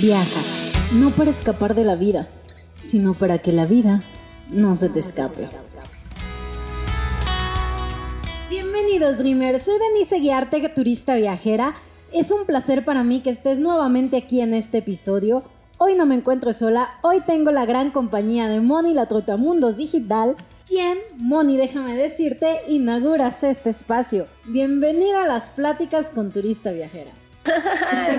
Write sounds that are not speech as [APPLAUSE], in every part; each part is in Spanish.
Viaja, no para escapar de la vida, sino para que la vida no se te escape. Bienvenidos Dreamers, soy Denise Guiarte, turista viajera. Es un placer para mí que estés nuevamente aquí en este episodio. Hoy no me encuentro sola, hoy tengo la gran compañía de Moni La Trotamundos Digital, quien, Moni, déjame decirte, inauguras este espacio. Bienvenida a las pláticas con turista viajera.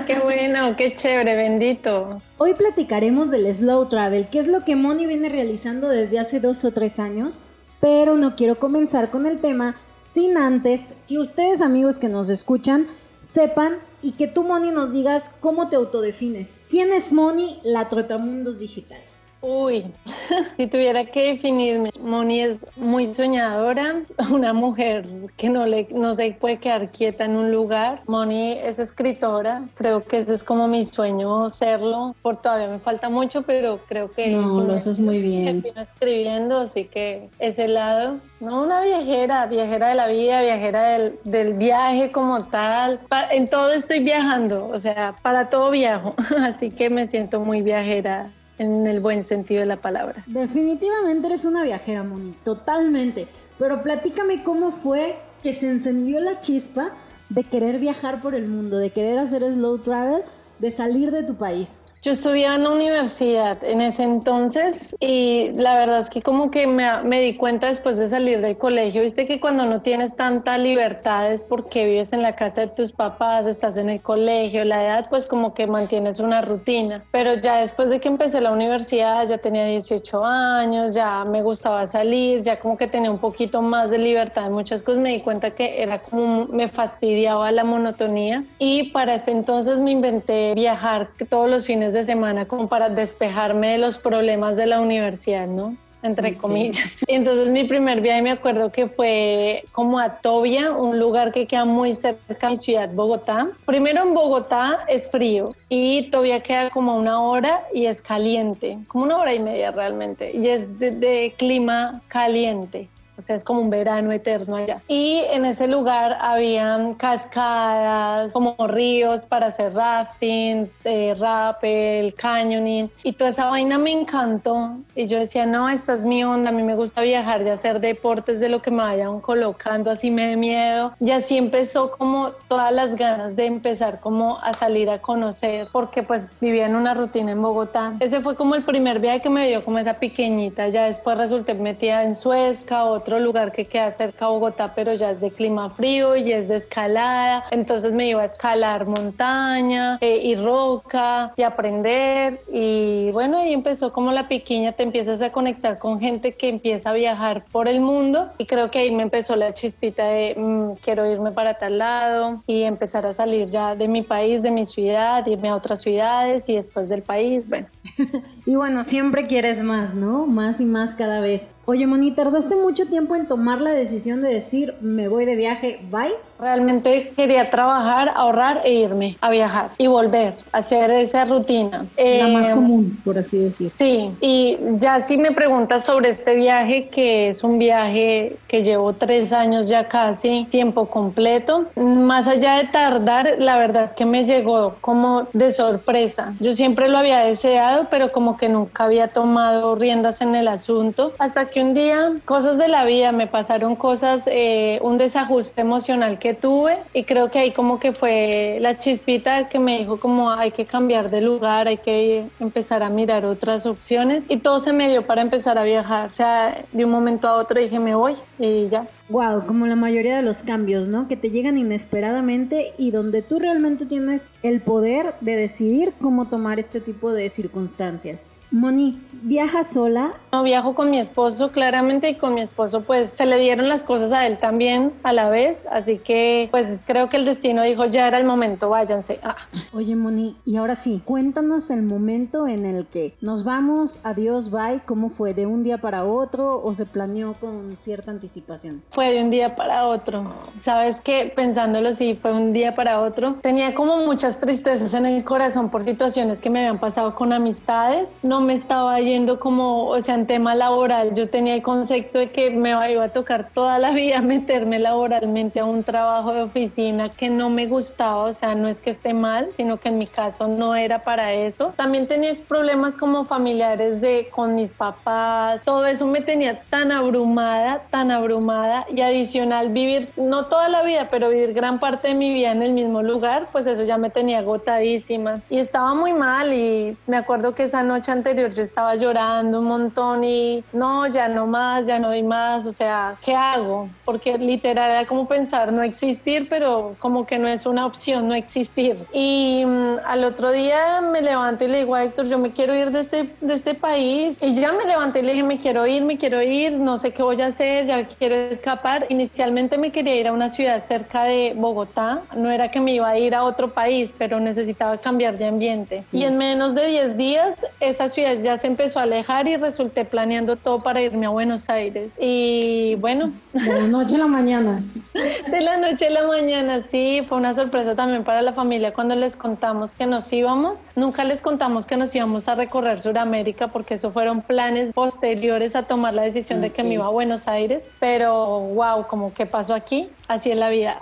Qué bueno, qué chévere, bendito. Hoy platicaremos del slow travel, que es lo que Moni viene realizando desde hace dos o tres años, pero no quiero comenzar con el tema sin antes que ustedes amigos que nos escuchan sepan y que tú Moni nos digas cómo te autodefines. ¿Quién es Moni, la Trotamundos Digital? Uy, [LAUGHS] si tuviera que definirme, Moni es muy soñadora, [LAUGHS] una mujer que no, le, no se puede quedar quieta en un lugar. Moni es escritora, creo que ese es como mi sueño serlo, por todavía me falta mucho, pero creo que... No, lo haces muy bien. escribiendo, así que ese lado, no una viajera, viajera de la vida, viajera del, del viaje como tal. en todo estoy viajando, o sea, para todo viajo, [LAUGHS] así que me siento muy viajera en el buen sentido de la palabra. Definitivamente eres una viajera, Moni, totalmente. Pero platícame cómo fue que se encendió la chispa de querer viajar por el mundo, de querer hacer slow travel, de salir de tu país. Yo estudiaba en la universidad en ese entonces y la verdad es que como que me, di cuenta después de salir del colegio, viste que cuando no tienes tanta libertad es porque vives en la casa de tus papás, estás en el colegio, la edad pues como que mantienes una rutina, pero ya después de que empecé la universidad ya tenía 18 años, ya me gustaba salir, ya como que tenía un poquito más de libertad en muchas cosas, me di cuenta que era como me fastidiaba la monotonía. Y para ese entonces me inventé viajar todos los fines de de semana como para despejarme de los problemas de la universidad, ¿no? entre comillas. [LAUGHS] Y entonces mi primer viaje me acuerdo que fue como a Tobia, un lugar que queda muy cerca de mi ciudad, Bogotá. Primero en Bogotá es frío y Tobia queda como una hora y es caliente, como una hora y media realmente, y es de clima caliente o sea, es como un verano eterno allá. Y en ese lugar habían cascadas, como ríos para hacer rafting, eh, rappel, canyoning, y toda esa vaina me encantó. Y yo decía, no, esta es mi onda, a mí me gusta viajar y hacer deportes de lo que me vayan colocando, así me dé miedo. Y así empezó como todas las ganas de empezar como a salir a conocer, porque pues vivía en una rutina en Bogotá. Ese fue como el primer viaje que me dio como esa pequeñita, ya después resulté metida en Suezca, otro otro lugar que queda cerca de Bogotá, pero ya es de clima frío y es de escalada. Entonces me iba a escalar montaña eh, y roca y aprender. Y bueno, ahí empezó como la pequeña, te empiezas a conectar con gente que empieza a viajar por el mundo. Y creo que ahí me empezó la chispita de mm, quiero irme para tal lado y empezar a salir ya de mi país, de mi ciudad, irme a otras ciudades y después del país. Bueno. [LAUGHS] y bueno, siempre quieres más, ¿no? Más y más cada vez. Oye, Moni, tardaste mucho tiempo en tomar la decisión de decir, me voy de viaje, bye. Realmente quería trabajar, ahorrar e irme a viajar y volver a hacer esa rutina. La más eh, común, por así decir. Sí, y ya si me preguntas sobre este viaje, que es un viaje que llevo tres años ya casi, tiempo completo, más allá de tardar, la verdad es que me llegó como de sorpresa. Yo siempre lo había deseado, pero como que nunca había tomado riendas en el asunto, hasta que un día, cosas de la vida, me pasaron cosas, eh, un desajuste emocional que tuve y creo que ahí como que fue la chispita que me dijo como hay que cambiar de lugar, hay que empezar a mirar otras opciones y todo se me dio para empezar a viajar. O sea, de un momento a otro dije me voy y ya. Wow, como la mayoría de los cambios, ¿no? Que te llegan inesperadamente y donde tú realmente tienes el poder de decidir cómo tomar este tipo de circunstancias. Moni, ¿viaja sola? No, viajo con mi esposo, claramente, y con mi esposo pues se le dieron las cosas a él también a la vez, así que pues creo que el destino dijo ya era el momento, váyanse. Ah. Oye Moni, y ahora sí, cuéntanos el momento en el que nos vamos, adiós, bye, ¿cómo fue? ¿De un día para otro o se planeó con cierta anticipación? Fue de un día para otro, sabes que pensándolo sí, fue un día para otro. Tenía como muchas tristezas en el corazón por situaciones que me habían pasado con amistades, no no me estaba yendo como, o sea, en tema laboral, yo tenía el concepto de que me iba a tocar toda la vida [LAUGHS] meterme laboralmente a un trabajo de oficina que no me gustaba, o sea, no es que esté mal, sino que en mi caso no era para eso. También tenía problemas como familiares de con mis papás, todo eso me tenía tan abrumada, tan abrumada y adicional vivir, no toda la vida, pero vivir gran parte de mi vida en el mismo lugar, pues eso ya me tenía agotadísima y estaba muy mal y me acuerdo que esa noche anterior yo estaba llorando un montón y no, ya no más, ya no doy más, o sea, ¿qué hago? Porque literal era como pensar no existir, pero como que no es una opción no existir. Y mm, al otro día me levanto y le digo a Héctor, yo me quiero ir de este, de este país y ya me levanté y le dije, me quiero ir, me quiero ir, no sé qué voy a hacer, ya quiero escapar. Inicialmente me quería ir a una ciudad cerca de Bogotá, no era que me iba a ir a otro país, pero necesitaba cambiar de ambiente. Y en menos de 10 días esa ciudad ya se empezó a alejar y resulté planeando todo para irme a Buenos Aires. Y bueno. De la noche a la mañana. [LAUGHS] De la noche a la mañana, sí, fue una sorpresa también para la familia cuando les contamos que nos íbamos. Nunca les contamos que nos íbamos a recorrer Sudamérica porque eso fueron planes posteriores a tomar la decisión de que me iba a Buenos Aires. Pero wow, como que pasó aquí, así es la vida.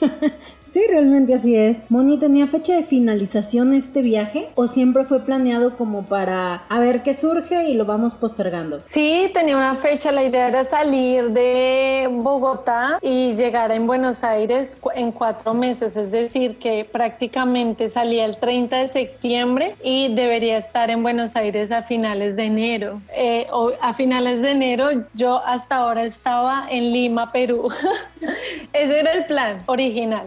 [LAUGHS] sí, realmente así es. Moni, ¿tenía fecha de finalización este viaje o siempre fue planeado como para a ver qué surge y lo vamos postergando? Sí, tenía una fecha. La idea era salir de Bogotá y llegar en Buenos Aires en cuatro meses, es decir, que prácticamente salía el 30 de septiembre y debería estar en Buenos Aires a finales de enero. Eh, a finales de enero yo hasta ahora estaba en Lima, Perú. [LAUGHS] Ese era el plan original.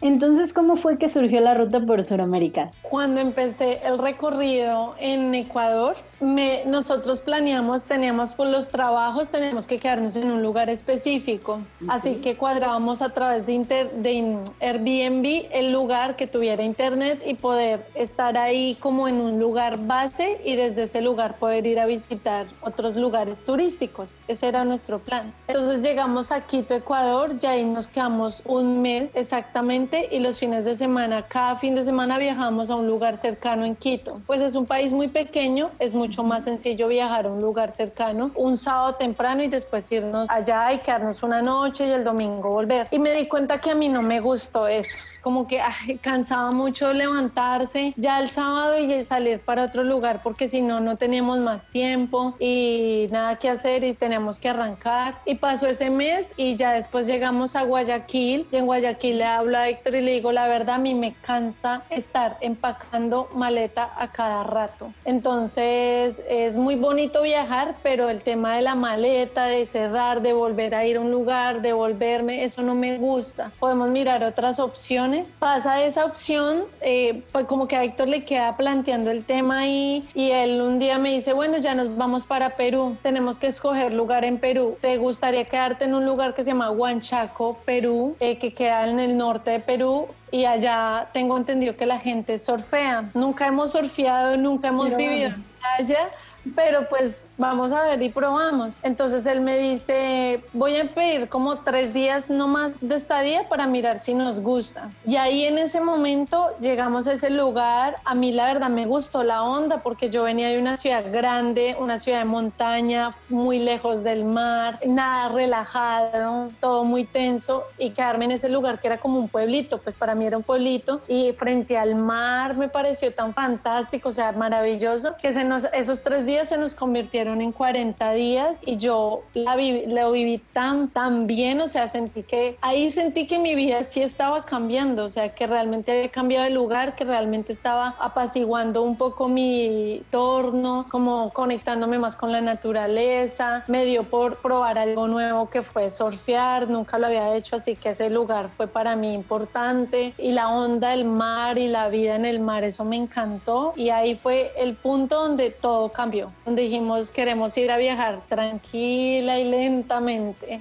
Entonces, ¿cómo fue que surgió la ruta por Sudamérica? Cuando empecé el recorrido en Ecuador, nosotros planeamos, teníamos por los trabajos, teníamos que quedarnos en un lugar específico. Así que cuadrábamos a través de, de Airbnb el lugar que tuviera internet y poder estar ahí como en un lugar base y desde ese lugar poder ir a visitar otros lugares turísticos. Ese era nuestro plan. Entonces llegamos a Quito, Ecuador, y ahí nos quedamos un mes exactamente y los fines de semana, cada fin de semana viajamos a un lugar cercano en Quito. Pues es un país muy pequeño, es mucho más sencillo viajar a un lugar cercano un sábado temprano y después irnos allá y quedarnos una noche y el domingo volver. Y me di cuenta que a mí no me gustó eso como que [LAUGHS] cansaba mucho levantarse ya el sábado y salir para otro lugar porque si no, no teníamos más tiempo y nada que hacer y teníamos que arrancar. Y pasó ese mes y ya después llegamos a Guayaquil y en Guayaquil le hablo a Héctor y le digo, la verdad a mí me cansa estar empacando maleta a cada rato. Entonces es muy bonito viajar, pero el tema de la maleta, de cerrar, de volver a ir a un lugar, de volverme, eso no me gusta. Podemos mirar otras opciones pasa esa opción, eh, pues como que a Héctor le queda planteando el tema ahí y él un día me dice, bueno, ya nos vamos para Perú, tenemos que escoger lugar en Perú. ¿Te gustaría quedarte en un lugar que se llama Huanchaco, Perú, eh, que queda en el norte de Perú? y allá tengo entendido que la gente surfea. Nunca hemos surfeado, nunca hemos vivido en playa, pero pues vamos a ver y probamos. Entonces él me dice, voy a pedir como tres días no más de estadía para mirar si nos gusta. Y ahí en ese momento llegamos a ese lugar. A mí la verdad me gustó la onda porque yo venía de una ciudad grande, una ciudad de montaña, muy lejos del mar, nada relajado, todo muy tenso y quedarme en ese lugar que era como un pueblito, pues para mí era un pueblito y frente al mar me pareció tan fantástico, o sea, maravilloso, que se nos, esos tres días se nos convirtieron en 40 días y yo la lo viví tan, tan bien, o sea, sentí que ahí sentí que mi vida sí estaba cambiando, o sea, que realmente había cambiado de lugar, que realmente estaba apaciguando un poco mi entorno, como conectándome más con la naturaleza, me dio por probar algo nuevo que fue surfear, nunca lo había hecho, así que ese lugar fue para mí importante. Y la onda del mar y la vida en el mar, eso me encantó. Y ahí fue el punto donde todo cambió, donde dijimos queremos ir a viajar tranquila y lentamente.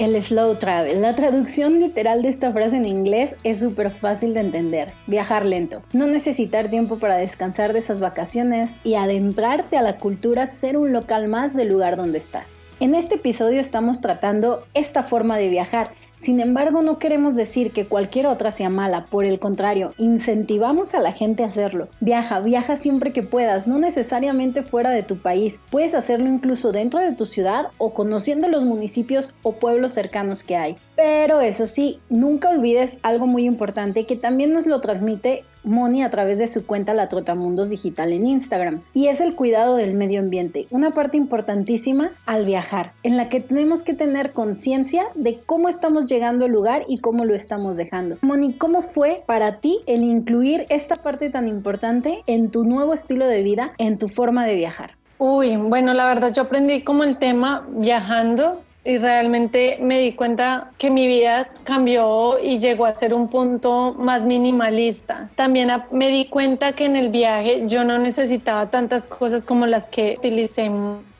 El slow travel. La traducción literal de esta frase en inglés es súper fácil de entender. Viajar lento. No necesitar tiempo para descansar de esas vacaciones y adentrarte a la cultura, ser un local más del lugar donde estás. En este episodio estamos tratando esta forma de viajar Sin embargo, no queremos decir que cualquier otra sea mala, por el contrario, incentivamos a la gente a hacerlo. Viaja, viaja siempre que puedas, no necesariamente fuera de tu país, puedes hacerlo incluso dentro de tu ciudad o conociendo los municipios o pueblos cercanos que hay. Pero eso sí, nunca olvides algo muy importante que también nos lo transmite Moni a través de su cuenta La Trotamundos Digital en Instagram, y es el cuidado del medio ambiente, una parte importantísima al viajar, en la que tenemos que tener conciencia de cómo estamos llegando al lugar y cómo lo estamos dejando. Moni, ¿cómo fue para ti el incluir esta parte tan importante en tu nuevo estilo de vida, en tu forma de viajar? Uy, bueno, la verdad yo aprendí como el tema viajando y realmente me di cuenta que mi vida cambió y llegó a ser un punto más minimalista. También me di cuenta que en el viaje yo no necesitaba tantas cosas como las que utilicé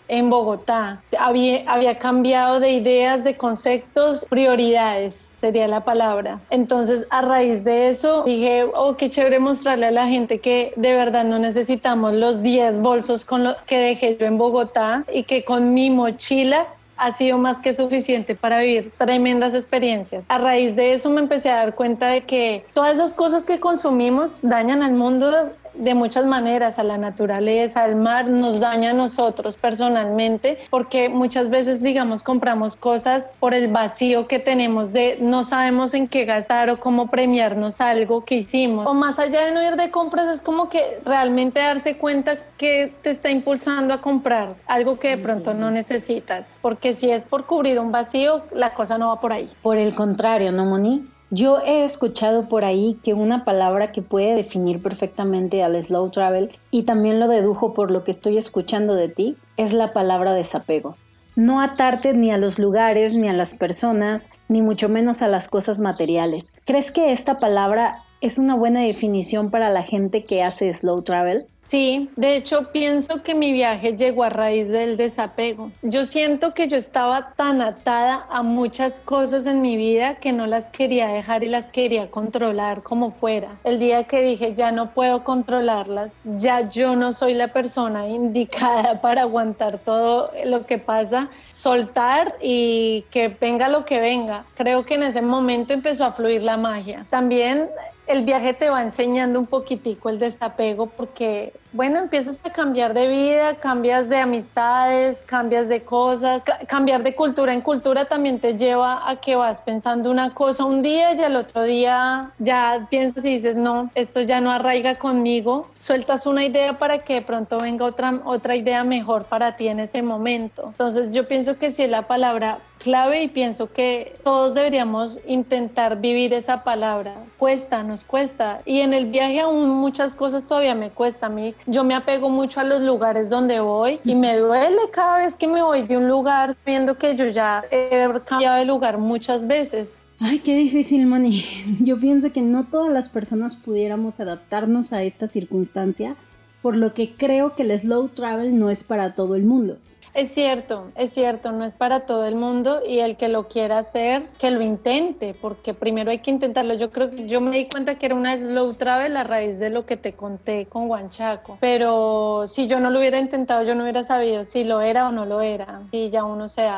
en Bogotá. Había, había cambiado de ideas, de conceptos, prioridades sería la palabra. Entonces, a raíz de eso, dije, oh, qué chévere mostrarle a la gente que de verdad no necesitamos los 10 bolsos con lo que dejé yo en Bogotá y que con mi mochila ha sido más que suficiente para vivir tremendas experiencias. A raíz de eso me empecé a dar cuenta de que todas esas cosas que consumimos dañan al mundo de muchas maneras, a la naturaleza, al mar, nos daña a nosotros personalmente, porque muchas veces, digamos, compramos cosas por el vacío que tenemos de no sabemos en qué gastar o cómo premiarnos algo que hicimos. O más allá de no ir de compras, es como que realmente darse cuenta que te está impulsando a comprar algo que de pronto no necesitas, porque si es por cubrir un vacío, la cosa no va por ahí. Por el contrario, ¿no, Moni? Yo he escuchado por ahí que una palabra que puede definir perfectamente al slow travel, y también lo dedujo por lo que estoy escuchando de ti, es la palabra desapego. No atarte ni a los lugares, ni a las personas, ni mucho menos a las cosas materiales. ¿Crees que esta palabra es una buena definición para la gente que hace slow travel? Sí, de hecho pienso que mi viaje llegó a raíz del desapego. Yo siento que yo estaba tan atada a muchas cosas en mi vida que no las quería dejar y las quería controlar como fuera. El día que dije ya no puedo controlarlas, ya yo no soy la persona indicada [LAUGHS] para aguantar todo lo que pasa, soltar y que venga lo que venga. Creo que en ese momento empezó a fluir la magia. También el viaje te va enseñando un poquitico el desapego porque, bueno, empiezas a cambiar de vida, cambias de amistades, cambias de cosas, cambiar de cultura en cultura también te lleva a que vas pensando una cosa un día y al otro día ya piensas y dices, no, esto ya no arraiga conmigo, sueltas una idea para que de pronto venga otra, otra idea mejor para ti en ese momento. Entonces yo pienso que si es la palabra clave y pienso que todos deberíamos intentar vivir esa palabra. Cuesta, nos cuesta. Y en el viaje aún muchas cosas todavía me cuesta a mí. Yo me apego mucho a los lugares donde voy y me duele cada vez que me voy de un lugar viendo que yo ya he cambiado de lugar muchas veces. Ay, qué difícil, Moni. [LAUGHS] Yo pienso que no todas las personas pudiéramos adaptarnos a esta circunstancia, por lo que creo que el slow travel no es para todo el mundo. Es cierto, es cierto, no es para todo el mundo y el que lo quiera hacer, que lo intente, porque primero hay que intentarlo. Yo creo que yo me di cuenta que era una slow travel a raíz de lo que te conté con Huanchaco, pero si yo no lo hubiera intentado, yo no hubiera sabido si lo era o no lo era. Y ya uno se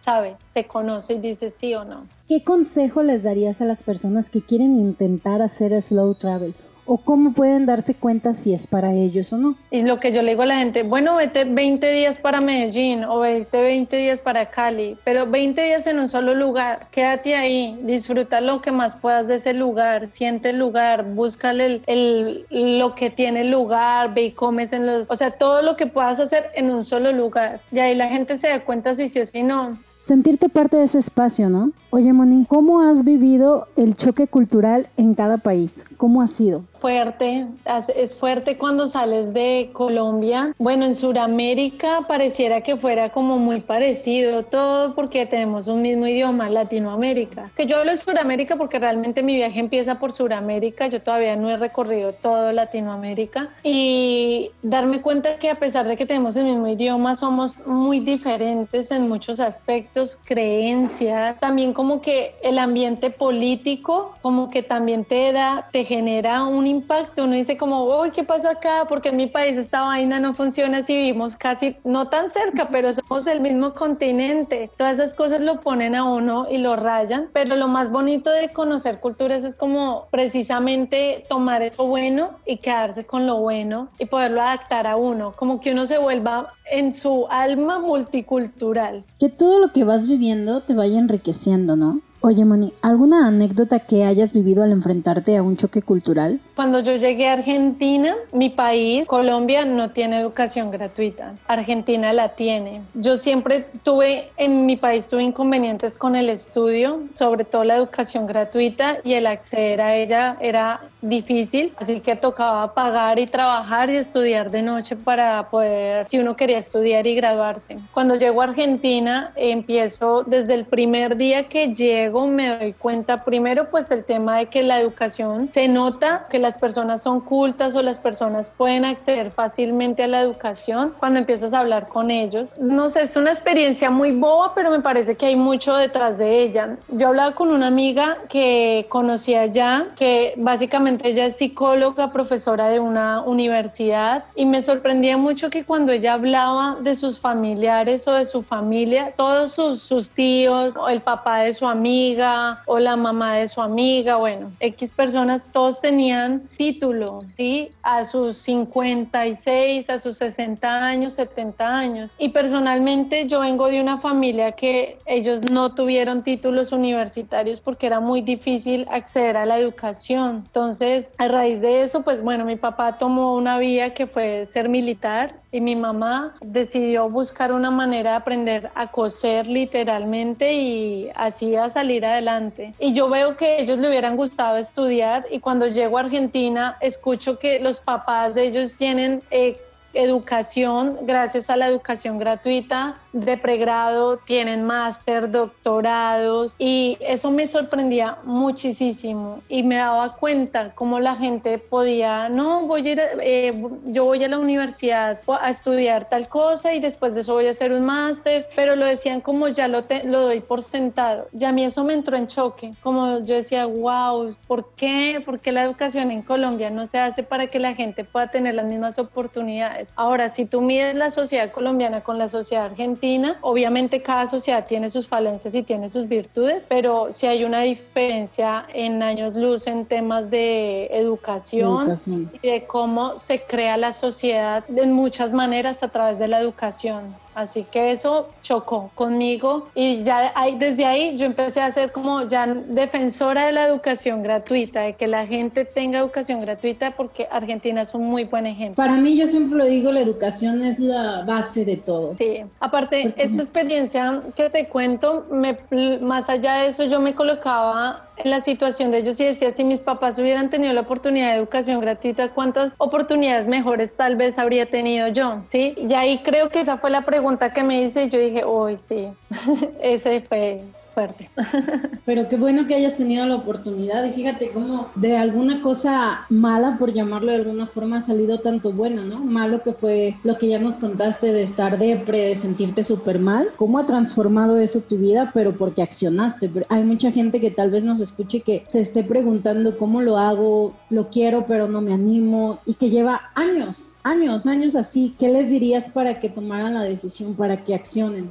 sabe, se conoce y dice sí o no. ¿Qué consejo les darías a las personas que quieren intentar hacer slow travel? O cómo pueden darse cuenta si es para ellos o no. Y lo que yo le digo a la gente, bueno, vete 20 días para Medellín o vete 20 días para Cali, pero 20 días en un solo lugar, quédate ahí, disfruta lo que más puedas de ese lugar, siente el lugar, búscale el, lo que tiene el lugar, ve y comes en los, o sea, todo lo que puedas hacer en un solo lugar. Y ahí la gente se da cuenta si sí o si no sentirte parte de ese espacio, ¿no? Oye, Moni, ¿cómo has vivido el choque cultural en cada país? ¿Cómo ha sido? Fuerte, es fuerte cuando sales de Colombia. Bueno, en Sudamérica pareciera que fuera como muy parecido todo porque tenemos un mismo idioma, Latinoamérica. Que yo hablo de Sudamérica porque realmente mi viaje empieza por Sudamérica, yo todavía no he recorrido todo Latinoamérica y darme cuenta que a pesar de que tenemos el mismo idioma, somos muy diferentes en muchos aspectos creencias, también como que el ambiente político, como que también te da, te genera un impacto. Uno dice como, uy, ¿qué pasó acá? Porque en mi país esta vaina no funciona si vivimos casi, no tan cerca, pero somos del mismo continente. Todas esas cosas lo ponen a uno y lo rayan, pero lo más bonito de conocer culturas es como precisamente tomar eso bueno y quedarse con lo bueno y poderlo adaptar a uno, como que uno se vuelva en su alma multicultural. Que todo lo que vas viviendo te vaya enriqueciendo, ¿no? Oye, Moni, ¿alguna anécdota que hayas vivido al enfrentarte a un choque cultural? Cuando yo llegué a Argentina, mi país, Colombia, no tiene educación gratuita. Argentina la tiene. Yo siempre tuve, en mi país tuve inconvenientes con el estudio, sobre todo la educación gratuita y el acceder a ella era difícil, así que tocaba pagar y trabajar y estudiar de noche para poder, si uno quería estudiar y graduarse. Cuando llego a Argentina, empiezo desde el primer día que llego me doy cuenta primero pues el tema de que la educación se nota que las personas son cultas o las personas pueden acceder fácilmente a la educación cuando empiezas a hablar con ellos. No sé, es una experiencia muy boba, pero me parece que hay mucho detrás de ella. Yo hablaba con una amiga que conocía ya, que básicamente ella es psicóloga, profesora de una universidad y me sorprendía mucho que cuando ella hablaba de sus familiares o de su familia, todos sus, sus tíos o el papá de su amiga, o la mamá de su amiga, bueno, X personas, todos tenían título, ¿sí? A sus 56, a sus 60 años, 70 años. Y personalmente yo vengo de una familia que ellos no tuvieron títulos universitarios porque era muy difícil acceder a la educación. Entonces, a raíz de eso, pues bueno, mi papá tomó una vía que fue ser militar y mi mamá decidió buscar una manera de aprender a coser literalmente y así a adelante. Y yo veo que ellos le hubieran gustado estudiar y cuando llego a Argentina escucho que los papás de ellos tienen... Eh, educación, gracias a la educación gratuita de pregrado, tienen máster, doctorados y eso me sorprendía muchísimo y me daba cuenta cómo la gente podía, no, voy a ir, eh, yo voy a la universidad a estudiar tal cosa y después de eso voy a hacer un máster, pero lo decían como ya lo, lo doy por sentado. Y a mí eso me entró en choque, como yo decía, wow, ¿por qué? ¿Por qué la educación en Colombia no se hace para que la gente pueda tener las mismas oportunidades? Ahora, si tú mides la sociedad colombiana con la sociedad argentina, obviamente cada sociedad tiene sus falencias y tiene sus virtudes, pero si hay una diferencia en años luz en temas de educación, educación. y de cómo se crea la sociedad en muchas maneras a través de la educación. Así que eso chocó conmigo y ya desde ahí yo empecé a ser como ya defensora de la educación gratuita, de que la gente tenga educación gratuita porque Argentina es un muy buen ejemplo. Para mí yo siempre lo digo, la educación es la base de todo. Sí, aparte esta experiencia que te cuento, me, más allá de eso yo me colocaba la situación de ellos y decía, si mis papás hubieran tenido la oportunidad de educación gratuita, ¿cuántas oportunidades mejores tal vez habría tenido yo? ¿Sí? Y ahí creo que esa fue la pregunta que me hice y yo dije, uy, sí, [LAUGHS] ese fue fuerte. [LAUGHS] Pero qué bueno que hayas tenido la oportunidad y fíjate cómo de alguna cosa mala, por llamarlo de alguna forma, ha salido tanto bueno, ¿no? Malo que fue lo que ya nos contaste de estar depre, de sentirte súper mal. ¿Cómo ha transformado eso tu vida? Pero porque accionaste. Hay mucha gente que tal vez nos escuche que se esté preguntando cómo lo hago, lo quiero, pero no me animo y que lleva años, años, años así. ¿Qué les dirías para que tomaran la decisión, para que accionen?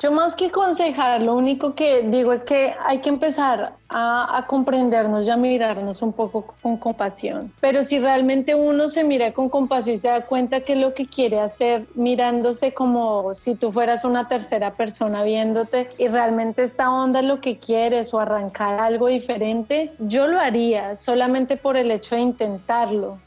Yo más que aconsejar, lo único que digo es que hay que empezar a, comprendernos y a mirarnos un poco con compasión. Pero si realmente uno se mira con compasión y se da cuenta que lo que quiere hacer, mirándose como si tú fueras una tercera persona viéndote y realmente esta onda es lo que quieres o arrancar algo diferente, yo lo haría solamente por el hecho de intentarlo.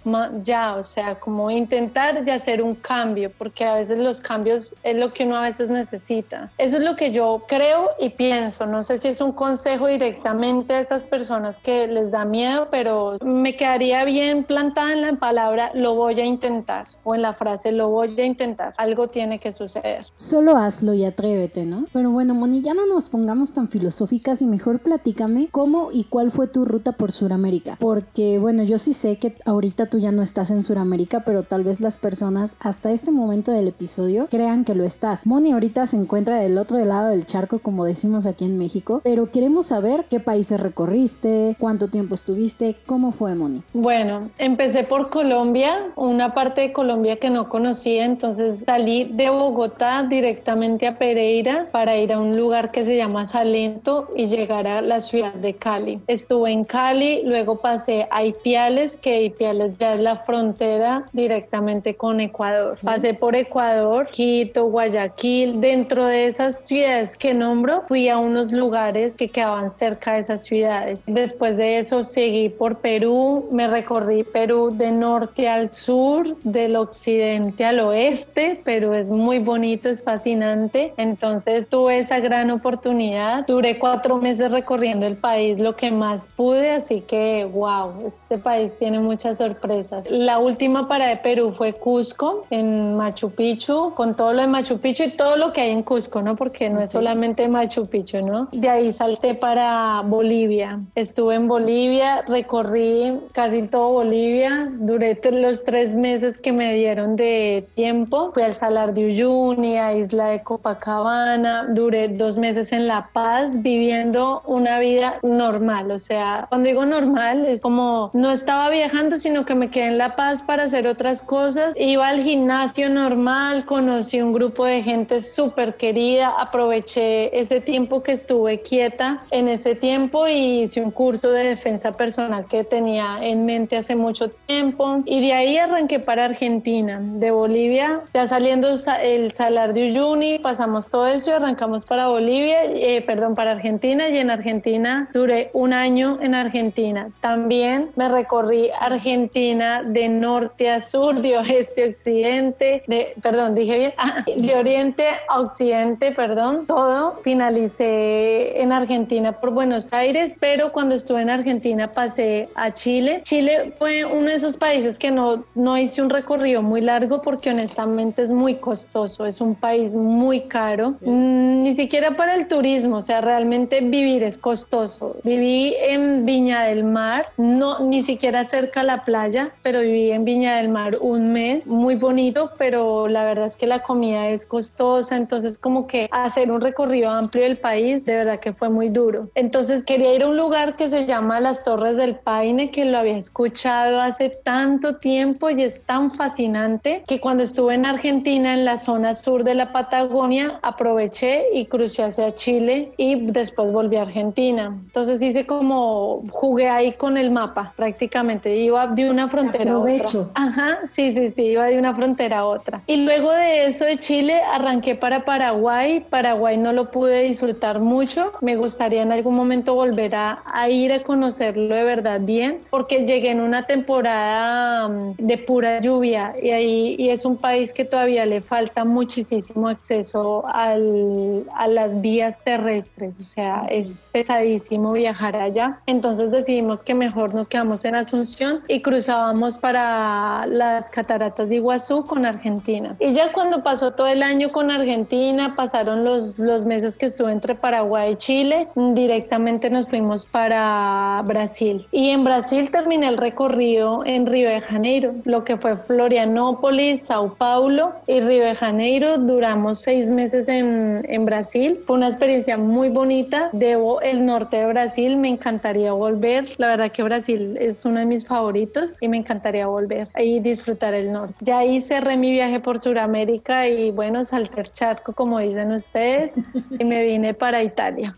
Ya, o sea, como intentar de hacer un cambio, porque a veces los cambios es lo que uno a veces necesita. Eso es lo que yo creo y pienso. No sé si es un consejo directamente mente a esas personas que les da miedo, pero me quedaría bien plantada en la palabra lo voy a intentar o en la frase lo voy a intentar. Algo tiene que suceder. Solo hazlo y atrévete, ¿no? Pero bueno, Moni, ya no nos pongamos tan filosóficas y mejor platícame cómo y cuál fue tu ruta por Sudamérica. Porque bueno, yo sí sé que ahorita tú ya no estás en Sudamérica, pero tal vez las personas hasta este momento del episodio crean que lo estás. Moni ahorita se encuentra del otro lado del charco, como decimos aquí en México, pero queremos saber qué países recorriste, cuánto tiempo estuviste, cómo fue Moni. Bueno, empecé por Colombia, una parte de Colombia que no conocía, entonces salí de Bogotá directamente a Pereira para ir a un lugar que se llama Salento y llegar a la ciudad de Cali. Estuve en Cali, luego pasé a Ipiales, que Ipiales ya es la frontera directamente con Ecuador. Pasé por Ecuador, Quito, Guayaquil, dentro de esas ciudades que nombro, fui a unos lugares que quedaban cerca de esas ciudades. Después de eso seguí por Perú, me recorrí Perú de norte al sur, del occidente al oeste. Perú es muy bonito, es fascinante. Entonces tuve esa gran oportunidad. Duré cuatro meses recorriendo el país lo que más pude, así que wow, este país tiene muchas sorpresas. La última para de Perú fue Cusco, en Machu Picchu, con todo lo de Machu Picchu y todo lo que hay en Cusco, ¿no? Porque no es solamente Machu Picchu, ¿no? De ahí salté para Bolivia. Estuve en Bolivia, recorrí casi todo Bolivia, duré los tres meses que me dieron de tiempo. Fui al Salar de Uyuni, a Isla de Copacabana, duré dos meses en La Paz viviendo una vida normal, o sea, cuando digo normal es como no estaba viajando, sino que me quedé en La Paz para hacer otras cosas. Iba al gimnasio normal, conocí un grupo de gente súper querida, aproveché ese tiempo que estuve quieta en ese tiempo y hice un curso de defensa personal que tenía en mente hace mucho tiempo y de ahí arranqué para Argentina, de Bolivia, ya saliendo el Salar de Uyuni, pasamos todo eso y arrancamos para Bolivia, eh, perdón, para Argentina y en Argentina duré un año en Argentina. También me recorrí Argentina de norte a sur, de oeste a occidente, de, perdón, dije bien, ah, de oriente a occidente, perdón, todo. Finalicé en Argentina por Buenos Aires, pero cuando estuve en Argentina pasé a Chile. Chile fue uno de esos países que no, no hice un recorrido muy largo porque honestamente es muy costoso, es un país muy caro, mm, ni siquiera para el turismo, o sea, realmente vivir es costoso. Viví en Viña del Mar, no ni siquiera cerca a la playa, pero viví en Viña del Mar un mes, muy bonito, pero la verdad es que la comida es costosa, entonces como que hacer un recorrido amplio del país, de verdad que fue muy duro. Entonces quería ir a un lugar que se llama Las Torres del Paine, que lo había escuchado hace tanto tiempo y es tan fascinante que cuando estuve en Argentina, en la zona sur de la Patagonia, aproveché y crucé hacia Chile y después volví a Argentina. Entonces hice como, jugué ahí con el mapa prácticamente, iba de una frontera a otra. Ajá, sí, sí, sí, iba de una frontera a otra. Y luego de eso de Chile arranqué para Paraguay. Paraguay no lo pude disfrutar mucho. Me gustaría en algún momento volver a, a ir a conocerlo de verdad bien, porque llegué en una temporada mm, de pura lluvia y ahí y es un país que todavía le falta muchísimo acceso al, a las vías terrestres, o sea, es pesadísimo viajar allá. Entonces decidimos que mejor nos quedamos en Asunción y cruzábamos para las cataratas de Iguazú con Argentina. Y ya cuando pasó todo el año con Argentina, pasaron los, los meses que estuve entre Paraguay y Chile, directamente nos fuimos para Brasil. Y en Brasil terminé el recorrido en Río de Janeiro, lo que fue Florianópolis, Sao Paulo y Río de Janeiro. Duramos seis meses en, en Brasil. Fue una experiencia muy bonita. Debo el norte de Brasil, me encantaría volver. La verdad que Brasil es uno de mis favoritos y me encantaría volver y disfrutar el norte. Ya ahí cerré mi viaje por Sudamérica y bueno, salté el charco como dicen ustedes y me vine para Italia.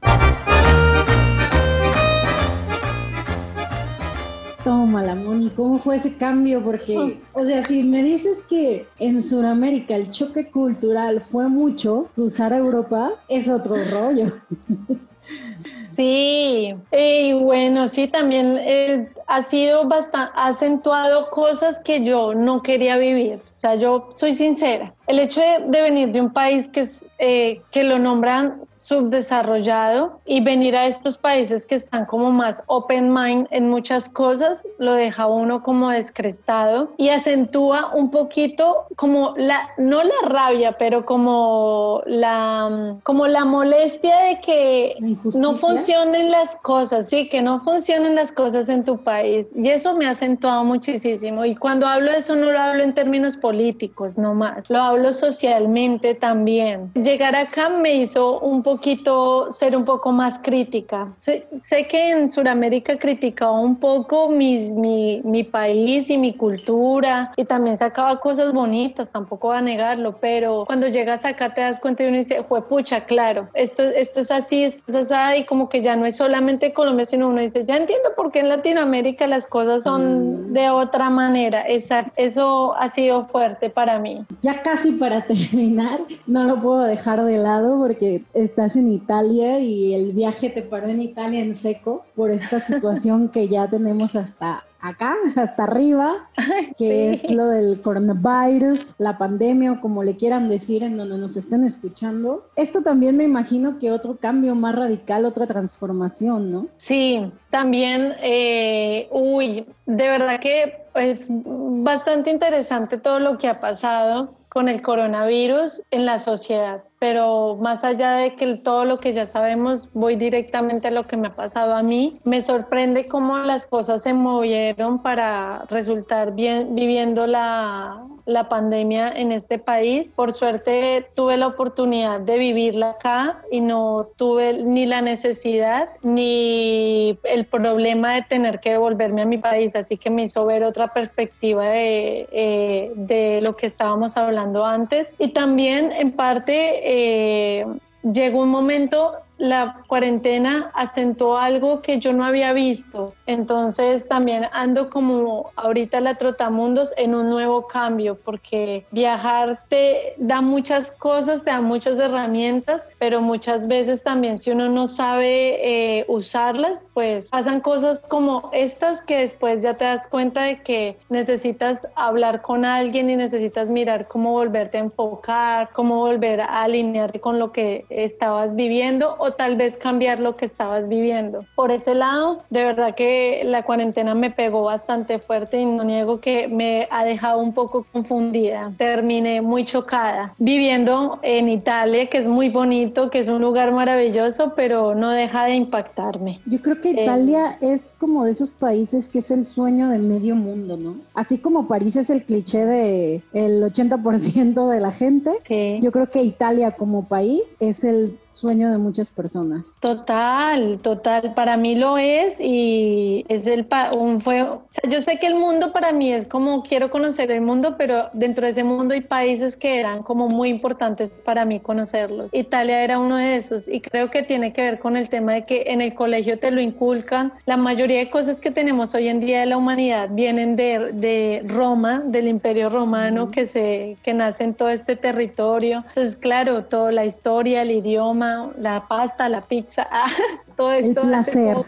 Tómala, Moni, ¿cómo fue ese cambio? Porque, [LAUGHS] o sea, si me dices que en Sudamérica el choque cultural fue mucho, cruzar a Europa es otro rollo. [LAUGHS] Sí, y bueno, sí, también eh, ha sido bastante acentuado cosas que yo no quería vivir. O sea, yo soy sincera. El hecho de, venir de un país que, es, eh, que lo nombran subdesarrollado y venir a estos países que están como más open mind en muchas cosas lo deja uno como descrestado y acentúa un poquito como la no la rabia pero como la como la molestia de que no funcionen las cosas sí que no funcionen las cosas en tu país. Y eso me ha acentuado muchísimo. Y cuando hablo de eso no lo hablo en términos políticos no más. Lo hablo socialmente también. Llegar acá me hizo un poco poquito, ser un poco más crítica. Sé, que en Sudamérica criticaba un poco mis, mi, mi, país y mi cultura y también sacaba cosas bonitas, tampoco va a negarlo, pero cuando llegas acá te das cuenta y uno dice, fue pucha, claro, esto, esto es así, esto es así, y como que ya no es solamente Colombia, sino uno dice, ya entiendo por qué en Latinoamérica las cosas son mm. de otra manera. Esa, eso ha sido fuerte para mí. Ya casi para [LAUGHS] terminar, no lo puedo dejar de lado porque está estás en Italia y el viaje te paró en Italia en seco por esta [LAUGHS] situación que ya tenemos hasta acá, hasta arriba, que es lo del coronavirus, la pandemia o como le quieran decir en donde nos estén escuchando. Esto también me imagino que otro cambio más radical, otra transformación, ¿no? Sí, también, eh, uy, de verdad que es bastante interesante todo lo que ha pasado con el coronavirus en la sociedad pero más allá de que todo lo que ya sabemos, voy directamente a lo que me ha pasado a mí. Me sorprende cómo las cosas se movieron para resultar bien viviendo la, la pandemia en este país. Por suerte tuve la oportunidad de vivirla acá y no tuve ni la necesidad ni el problema de tener que devolverme a mi país, así que me hizo ver otra perspectiva de, eh, de lo que estábamos hablando antes. Y también en parte eh, llegó un momento la cuarentena acentuó algo que yo no había visto. Entonces también ando como ahorita la trotamundos en un nuevo cambio, porque viajar te da muchas cosas, te da muchas herramientas, pero muchas veces también si uno no sabe eh, usarlas, pues pasan cosas como estas que después ya te das cuenta de que necesitas hablar con alguien y necesitas mirar cómo volverte a enfocar, cómo volver a alinearte con lo que estabas viviendo o tal vez cambiar lo que estabas viviendo. Por ese lado, de verdad que la cuarentena me pegó bastante fuerte y no niego que me ha dejado un poco confundida. Terminé muy chocada viviendo en Italia, que es muy bonito, que es un lugar maravilloso, pero no deja de impactarme. Yo creo que Italia es como de esos países que es el sueño de medio mundo, ¿no? Así como París es el cliché de el 80% de la gente, yo creo que Italia como país es el sueño de muchas personas. Total, total, para mí lo es y es el un fue, o sea, yo sé que el mundo para mí es como quiero conocer el mundo, pero dentro de ese mundo hay países que eran como muy importantes para mí conocerlos. Italia era uno de esos y creo que tiene que ver con el tema de que en el colegio te lo inculcan. La mayoría de cosas que tenemos hoy en día de la humanidad vienen de, de Roma, del Imperio Romano que se que nace en todo este territorio. Entonces, claro, toda la historia, el idioma la pasta, la pizza, [LAUGHS] todo esto. El placer. [LAUGHS]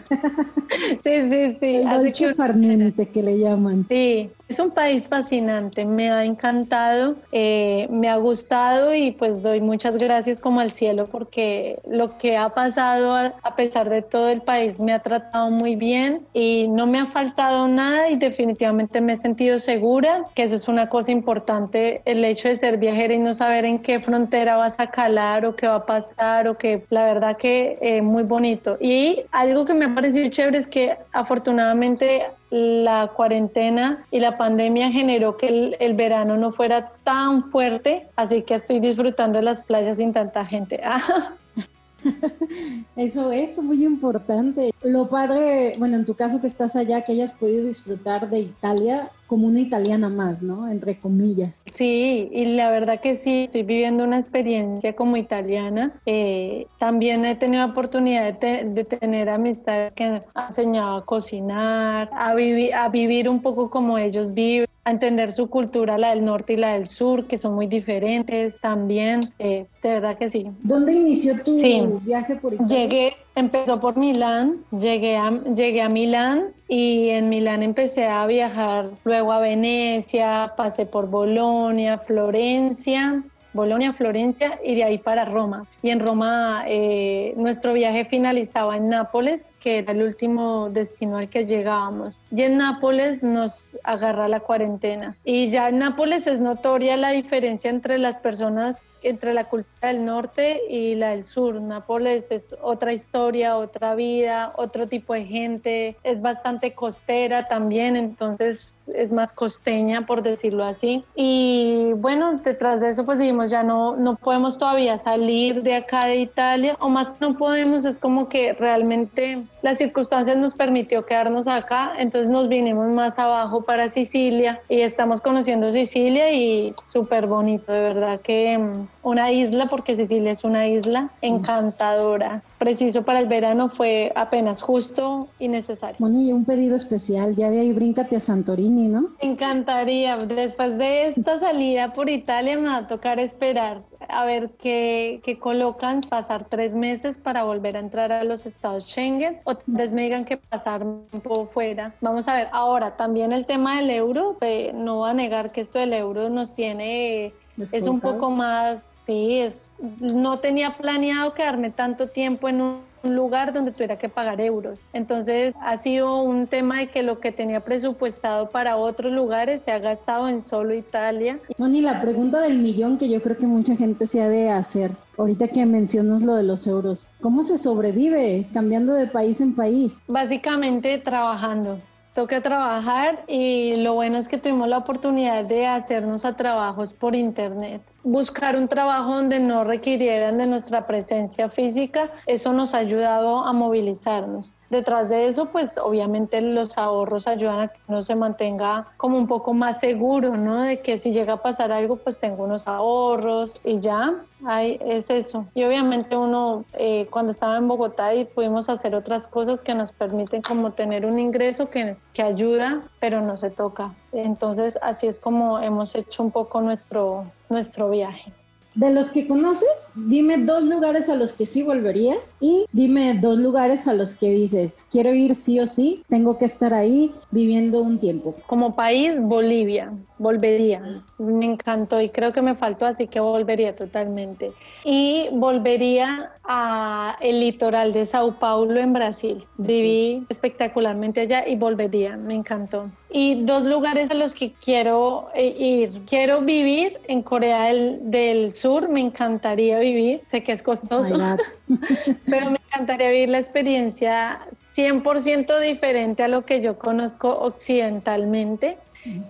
sí, sí, sí. El dolce farniente que le llaman. Sí, es un país fascinante, me ha encantado, eh, me ha gustado y pues doy muchas gracias como al cielo porque lo que ha pasado a pesar de todo el país me ha tratado muy bien y no me ha faltado nada y definitivamente me he sentido segura, que eso es una cosa importante, el hecho de ser viajera y no saber en qué frontera vas a calar o qué va a pasar o que la verdad que eh, muy bonito. Y algo que me ha parecido chévere es que afortunadamente la cuarentena y la pandemia generó que el, verano no fuera tan fuerte, así que estoy disfrutando las playas sin tanta gente. [LAUGHS] Eso es muy importante. Lo padre, bueno, en tu caso que estás allá, que hayas podido disfrutar de Italia, como una italiana más, ¿no? Entre comillas. Sí, y la verdad que sí, estoy viviendo una experiencia como italiana. Eh, también he tenido oportunidad de, tener amistades que me han enseñado a cocinar, a, vivir a vivir un poco como ellos viven a entender su cultura, la del norte y la del sur, que son muy diferentes también. Eh, de verdad que sí. ¿Dónde inició tu viaje por Italia? Llegué, empezó por Milán, llegué a, llegué a Milán y en Milán empecé a viajar luego a Venecia, pasé por Bolonia, Florencia Bolonia, Florencia y de ahí para Roma. Y en Roma eh, nuestro viaje finalizaba en Nápoles, que era el último destino al que llegábamos. Y en Nápoles nos agarra la cuarentena. Y ya en Nápoles es notoria la diferencia entre las personas entre la cultura del norte y la del sur. Nápoles es otra historia, otra vida, otro tipo de gente, es bastante costera también, entonces es más costeña, por decirlo así. Y bueno, detrás de eso pues dijimos, ya no, no podemos todavía salir de acá de Italia, o más que no podemos, es como que realmente las circunstancias nos permitió quedarnos acá, entonces nos vinimos más abajo para Sicilia y estamos conociendo Sicilia y súper bonito, de verdad que mm, una isla, porque Sicilia es una isla encantadora. Preciso para el verano fue apenas justo y necesario. Moni, un pedido especial, ya de ahí bríncate a Santorini, ¿no? Encantaría. Después de esta salida por Italia me va a tocar esperar a ver qué, qué colocan, pasar tres meses para volver a entrar a los estados Schengen o tal vez me digan que pasar un poco fuera. Vamos a ver, ahora también el tema del euro, eh, no va a negar que esto del euro nos tiene es un poco más, sí, es, no tenía planeado quedarme tanto tiempo en un lugar donde tuviera que pagar euros. Entonces ha sido un tema de que lo que tenía presupuestado para otros lugares se ha gastado en solo Italia. Moni, la pregunta del millón que yo creo que mucha gente se ha de hacer, ahorita que mencionas lo de los euros, ¿cómo se sobrevive cambiando de país en país? Básicamente trabajando toca trabajar y lo bueno es que tuvimos la oportunidad de hacernos a trabajos por internet. Buscar un trabajo donde no requirieran de nuestra presencia física, eso nos ha ayudado a movilizarnos. Detrás de eso, pues obviamente los ahorros ayudan a que uno se mantenga como un poco más seguro, ¿no? De que si llega a pasar algo, pues tengo unos ahorros y ya, Ay, es eso. Y obviamente uno, eh, cuando estaba en Bogotá y pudimos hacer otras cosas que nos permiten como tener un ingreso que, que ayuda, pero no se toca. Entonces así es como hemos hecho un poco nuestro, nuestro viaje. De los que conoces, dime dos lugares a los que sí volverías y dime dos lugares a los que dices, quiero ir sí o sí, tengo que estar ahí viviendo un tiempo. Como país, Bolivia, volvería. Me encantó y creo que me faltó, así que volvería totalmente. Y volvería a el litoral de Sao Paulo en Brasil. Viví espectacularmente allá y volvería, me encantó. Y dos lugares a los que quiero eh, ir. Quiero vivir en Corea del, Sur, me encantaría vivir. Sé que es costoso, [LAUGHS] pero me encantaría vivir la experiencia 100% diferente a lo que yo conozco occidentalmente.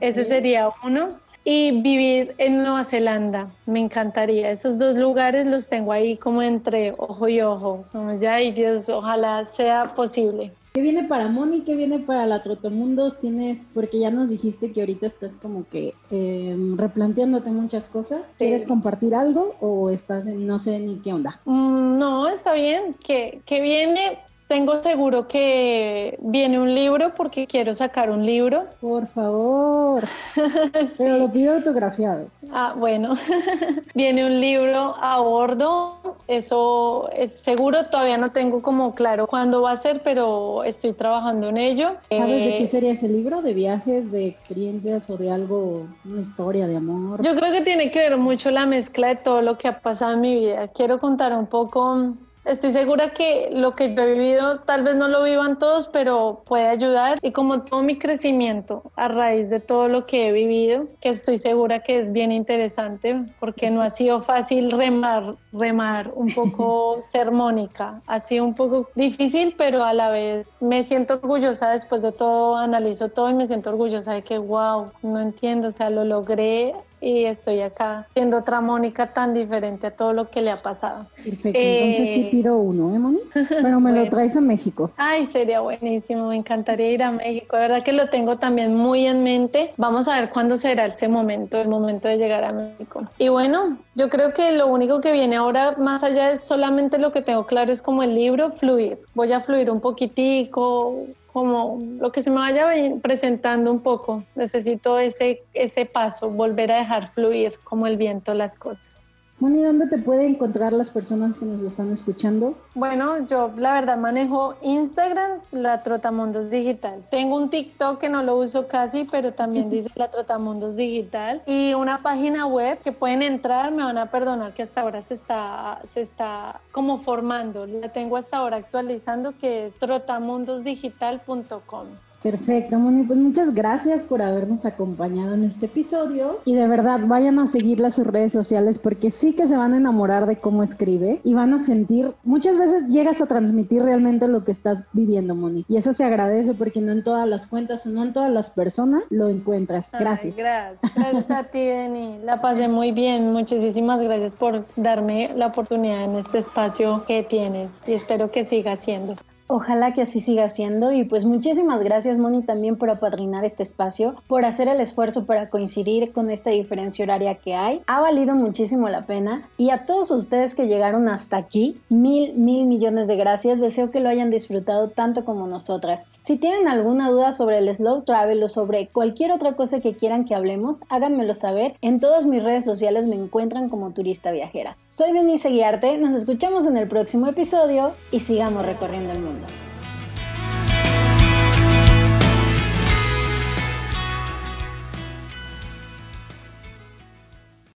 Ese sería uno y vivir en Nueva Zelanda. Me encantaría. Esos dos lugares los tengo ahí como entre ojo y ojo. Como ya, y Dios, ojalá sea posible. ¿Qué viene para Moni? ¿Qué viene para la Trotomundos? Tienes, porque ya nos dijiste que ahorita estás como que em, replanteándote muchas cosas. ¿Quieres compartir algo o estás en no sé ni qué onda? Mm, no, está bien. ¿Qué, qué viene? Tengo seguro que viene un libro porque quiero sacar un libro. Por favor. [LAUGHS] Pero lo pido autografiado. Ah, bueno. [LAUGHS] viene un libro a bordo. Eso es seguro. Todavía no tengo como claro cuándo va a ser, pero estoy trabajando en ello. ¿Sabes de qué eh, sería ese libro? ¿De viajes, de experiencias o de algo, una historia de amor? Yo creo que tiene que ver mucho la mezcla de todo lo que ha pasado en mi vida. Quiero contar un poco Estoy segura que lo que yo he vivido tal vez no lo vivan todos, pero puede ayudar. Y como todo mi crecimiento a raíz de todo lo que he vivido, que estoy segura que es bien interesante, porque no ha sido fácil remar, remar un poco [LAUGHS] sermónica. Ha sido un poco difícil, pero a la vez me siento orgullosa después de todo, analizo todo y me siento orgullosa de que, wow, no entiendo, o sea, lo logré y estoy acá siendo otra Mónica tan diferente a todo lo que le ha pasado. Perfecto, entonces sí eh, pido uno, ¿eh, Moni? Pero me lo [LAUGHS] traes a México. Ay, sería buenísimo, me encantaría ir a México, de verdad que lo tengo también muy en mente. Vamos a ver cuándo será ese momento, el momento de llegar a México. Y bueno, yo creo que lo único que viene ahora, más allá de solamente lo que tengo claro, es como el libro, fluir. Voy a fluir un poquitico, como lo que se me vaya presentando un poco. Necesito ese, ese paso, volver a dejar fluir como el viento las cosas. Moni, ¿dónde te pueden encontrar las personas que nos están escuchando? Bueno, yo la verdad manejo Instagram, la Trotamundos Digital. Tengo un TikTok que no lo uso casi, pero también [LAUGHS] dice la Trotamundos Digital. Y una página web que pueden entrar, me van a perdonar que hasta ahora se está, se está como formando. La tengo hasta ahora actualizando que es trotamundosdigital.com. Perfecto, Moni, pues muchas gracias por habernos acompañado en este episodio y de verdad vayan a seguirla a sus redes sociales porque sí que se van a enamorar de cómo escribe y van a sentir, muchas veces llegas a transmitir realmente lo que estás viviendo, Moni, y eso se agradece porque no en todas las cuentas o no en todas las personas lo encuentras. Gracias. gracias. Gracias a ti, Deni. La pasé muy bien. Muchísimas gracias por darme la oportunidad en este espacio que tienes y espero que siga siendo. Ojalá que así siga siendo y pues muchísimas gracias Moni también por apadrinar este espacio, por hacer el esfuerzo para coincidir con esta diferencia horaria que hay. Ha valido muchísimo la pena y a todos ustedes que llegaron hasta aquí, mil, mil millones de gracias. Deseo que lo hayan disfrutado tanto como nosotras. Si tienen alguna duda sobre el slow travel o sobre cualquier otra cosa que quieran que hablemos, háganmelo saber. En todas mis redes sociales me encuentran como turista viajera. Soy Denise Guiarte, nos escuchamos en el próximo episodio y sigamos recorriendo el mundo. London.